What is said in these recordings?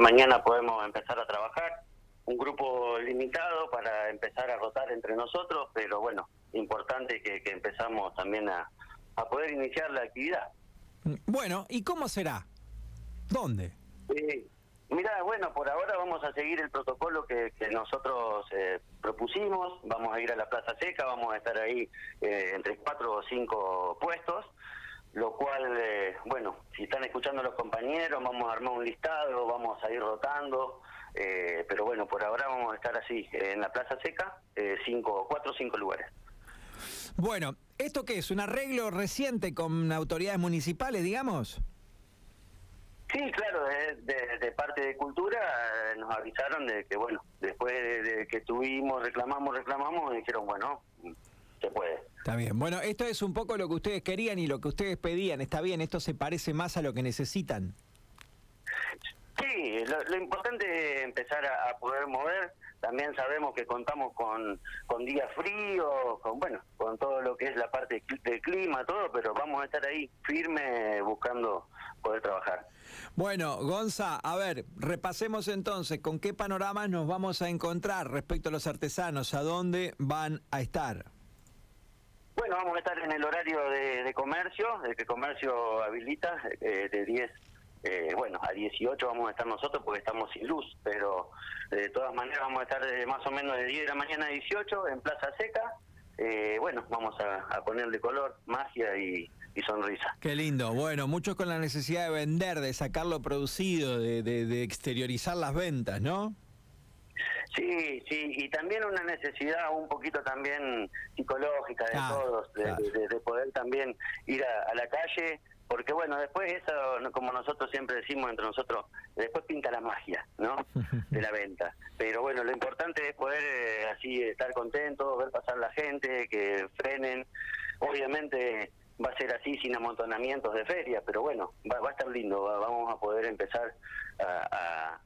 mañana podemos empezar a trabajar. Un grupo limitado para empezar a rotar entre nosotros, pero bueno, importante que, que empezamos también a, a poder iniciar la actividad. Bueno, ¿y cómo será? ¿Dónde? Eh, mira, bueno, por ahora vamos a seguir el protocolo que, que nosotros eh, propusimos. Vamos a ir a la Plaza Seca, vamos a estar ahí eh, entre cuatro o cinco puestos, lo cual, eh, bueno, si están escuchando los compañeros, vamos a armar un listado, vamos a ir rotando. eh, pero bueno, por ahora vamos a estar así, eh, en la Plaza Seca, eh, cinco, cuatro o cinco lugares. Bueno, ¿esto qué es? ¿Un arreglo reciente con autoridades municipales, digamos? Sí, claro, de, de- de parte de Cultura eh, nos avisaron de que, bueno, después de, de que tuvimos, reclamamos, reclamamos, dijeron, bueno, se puede. Está bien. Bueno, esto es un poco lo que ustedes querían y lo que ustedes pedían. Está bien, esto se parece más a lo que necesitan. Sí, lo, lo importante es empezar a, a poder mover. También sabemos que contamos con, con días fríos, con bueno, con todo lo que es la parte del clima, todo, pero vamos a estar ahí firme buscando poder trabajar. Bueno, Gonza, a ver, repasemos entonces con qué panoramas nos vamos a encontrar respecto a los artesanos, a dónde van a estar. Bueno, vamos a estar en el horario de, de comercio, de que comercio habilita, eh, de 10, eh, bueno, a 18 vamos a estar nosotros porque estamos sin luz, pero de todas maneras vamos a estar de más o menos de 10 de la mañana a 18 en Plaza Seca. Eh, bueno, vamos a, a ponerle color, magia y, y sonrisa. Qué lindo. Bueno, muchos con la necesidad de vender, de sacar lo producido, de, de- de exteriorizar las ventas, ¿no? Sí, sí, y también una necesidad un poquito también psicológica de Claro, todos, de, claro. de- de poder también ir a, a la calle, porque bueno, después eso, como nosotros siempre decimos entre nosotros, después pinta la magia, ¿no? De la venta. Pero bueno, lo importante es poder eh, así estar contentos, ver pasar la gente, que frenen. Obviamente va a ser así sin amontonamientos de feria, pero bueno, va, va a estar lindo, va- vamos a poder empezar a, a-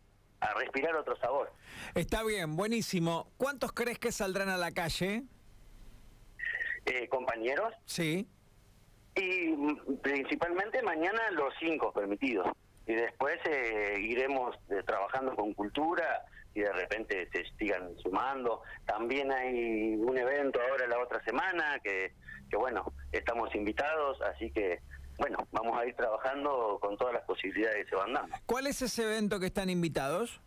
a respirar otro sabor. Está bien, buenísimo. ¿Cuántos crees que saldrán a la calle? Eh, compañeros, Sí. y mm, principalmente mañana los cinco permitidos. Y después eh, iremos eh, trabajando con cultura y de repente se sigan sumando. También hay un evento ahora la otra semana que, que bueno, estamos invitados, así que bueno, vamos a ir trabajando con todas las posibilidades que se van dando. ¿Cuál es ese evento que están invitados?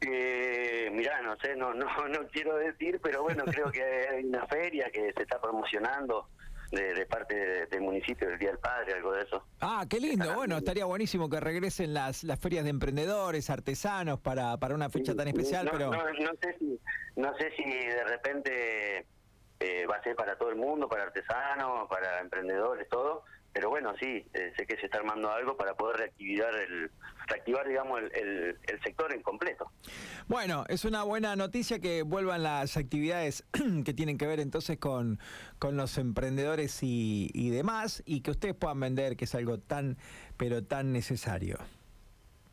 Eh, mirá, no sé, no, no, no quiero decir, pero bueno, creo que hay una feria que se está promocionando de, de parte de- del municipio del Día del Padre, algo de eso. Ah, qué lindo. Bueno, estaría buenísimo que regresen las, las ferias de emprendedores, artesanos para, para una fecha tan especial, no, pero... no, no sé si no sé si de repente eh, va a ser para todo el mundo, para artesanos, para emprendedores, todo. Pero bueno, sí, eh, sé que se está armando algo para poder reactivar el, reactivar, digamos, el, el, el sector en completo. Bueno, es una buena noticia que vuelvan las actividades que tienen que ver entonces con, con los emprendedores y, y demás, y que ustedes puedan vender, que es algo tan, pero tan necesario.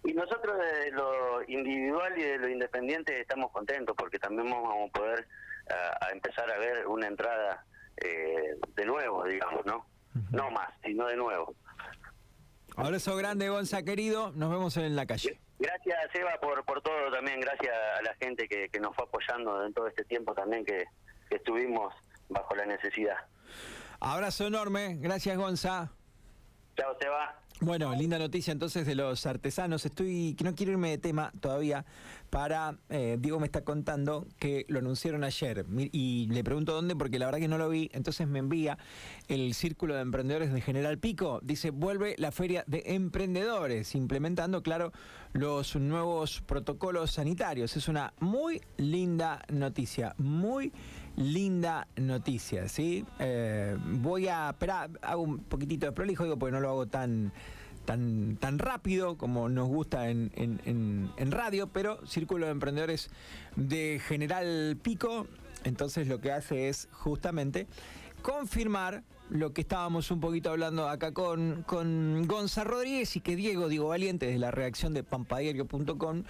Y nosotros de lo individual y de lo independiente estamos contentos porque también vamos a poder ah, a empezar a ver una entrada eh, de nuevo, digamos, ¿no? No más, sino de nuevo. Abrazo grande, Gonza, querido. Nos vemos en la calle. Gracias, Eva, por, por todo también. Gracias a la gente que, que nos fue apoyando en todo este tiempo también que, que estuvimos bajo la necesidad. Abrazo enorme. Gracias, Gonza. Chao, Seba. Bueno, linda noticia entonces de los artesanos. Estoy, que no quiero irme de tema todavía, para, eh, Diego me está contando que lo anunciaron ayer y le pregunto dónde porque la verdad que no lo vi, entonces me envía el Círculo de Emprendedores de General Pico, dice, vuelve la feria de emprendedores, implementando, claro, los nuevos protocolos sanitarios. Es una muy linda noticia, muy linda noticia, ¿sí? Eh, voy a, hago un poquitito de prolijo, digo, porque no lo hago tan tan, tan rápido como nos gusta en- en- en radio, pero Círculo de Emprendedores de General Pico, entonces lo que hace es justamente confirmar lo que estábamos un poquito hablando acá con, con Gonza Rodríguez y que Diego, Diego Valiente, desde la reacción de pampadiario.com,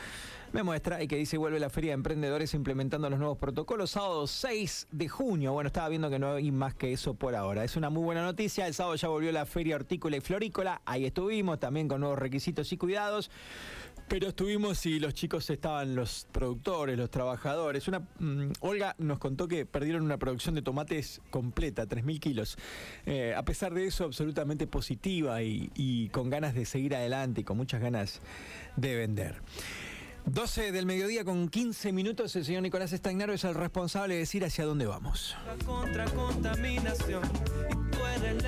me muestra y que dice vuelve la Feria de Emprendedores implementando los nuevos protocolos, sábado 6 de junio. Bueno, estaba viendo que no hay más que eso por ahora. Es una muy buena noticia. El sábado ya volvió la Feria Hortícola y Florícola. Ahí estuvimos también con nuevos requisitos y cuidados. Pero estuvimos y los chicos estaban, los productores, los trabajadores. Mm, Olga nos contó que perdieron una producción de tomates completa, 3.000 kilos. Eh, a pesar de eso, absolutamente positiva y, con ganas de seguir adelante y con muchas ganas de vender. 12 del mediodía con 15 minutos, el señor Nicolás Estagnaro es el responsable de decir hacia dónde vamos. Contra contaminación y tú eres